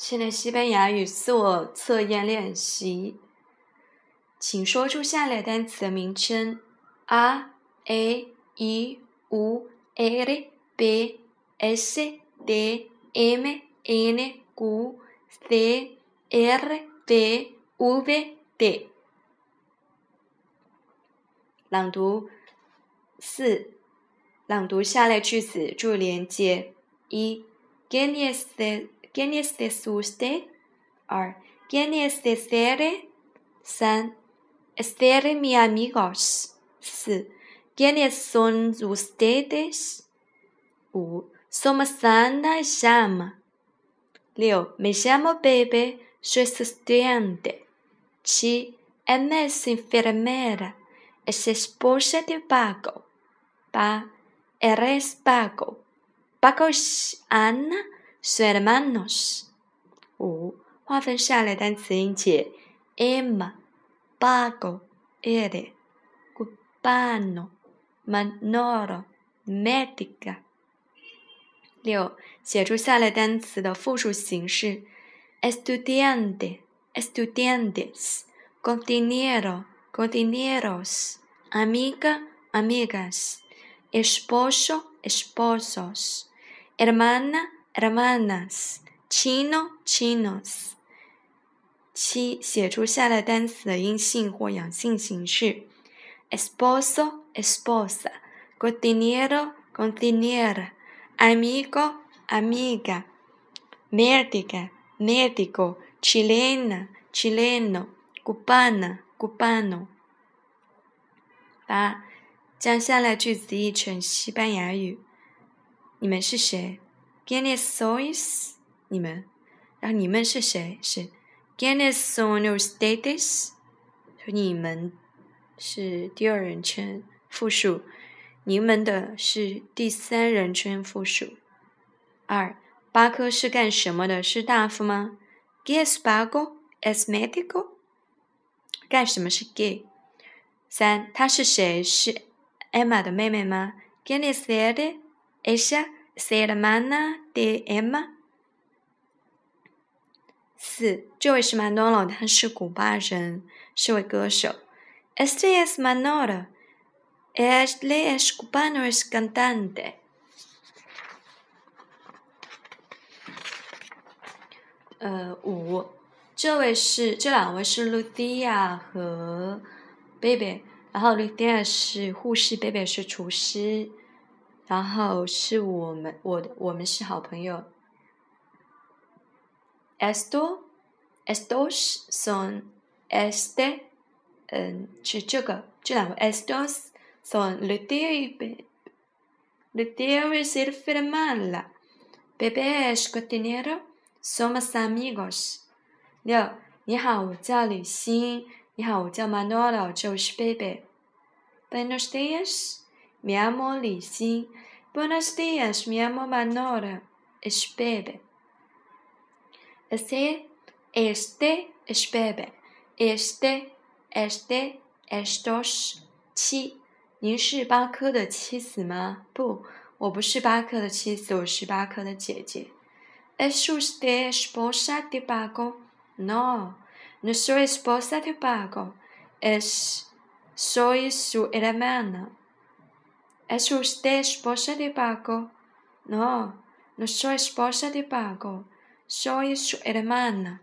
现在西班牙语自我测验练习，请说出下列单词的名称。：a a e u r b s d m n q c r d v d。朗读四，朗读下列句子，注连接：一，¿Quién es de ¿Quién es desde usted? Ar. ¿Quién es desde? San. Estere mi amigos. Si. ¿Quiénes son ustedes? U. Somos Ana y Llama. Leo. Me llamo Bebe. Soy estudiante. Chi. Emma es enfermera. Es esposa de Paco. Pa. Eres Paco. Paco es Ana Su hermanos。五，划分下列单词音节：Emma、Pago、Ere、Cubano、Manolo、Medica。六，写出下列单词的复数形式：Estudiante、Estudiantes、Compañero、Compañeros、Amiga、Amigas、Esposo、Esposos、Hermana。 Hermanas, chino, chinos。七，写出下列单词的阴性或阳性形式：esposo, esposa, compañero, compañera, amigo, amiga, médica, médico, chilena, chileno, cubana, cubano。八，将下列句子译成西班牙语：你们是谁？¿Quiénes sois？你们，然后你们是谁？是 ¿Quiénes son ustedes？你们是第二人称复数，你们的是第三人称复数。二，巴克是干什么的？是大夫吗？¿Qué es Paco？¿Es médico？干什么是 gay？三，他是谁？是 Emma 的妹妹吗？¿Quién es ella？ella？Ser hermana de Emma。四，这位是 Manolo，他是古巴人，是位歌手。Este es Manolo, él es cubano, es cantante。呃，五，这位是这两位是 Lucia 和 Baby，然后 Lucia 是护士，Baby 是厨师。然后是我们，我我们是好朋友。Esto, estos son este，嗯，是这个这两个 estos son le debe le debe ser firmada. Bebe es cocinero, somos amigos. 六，你好，我叫李欣。你好，我叫 Manolo，这是 Bebe。Buenos días. Mi amo Lizzie. Buenos días, mi amo Manora. Es bebe. Este, este es bebe. Este, este, estos 七。您是巴克的妻子吗？不，我不是巴克的妻子，我是巴克的姐姐。¿Es usted esposa de Paco? No, no soy esposa de Paco. Es, soy su hermana. ¿Es usted esposa de Paco? No, no soy esposa de Paco, soy su hermana.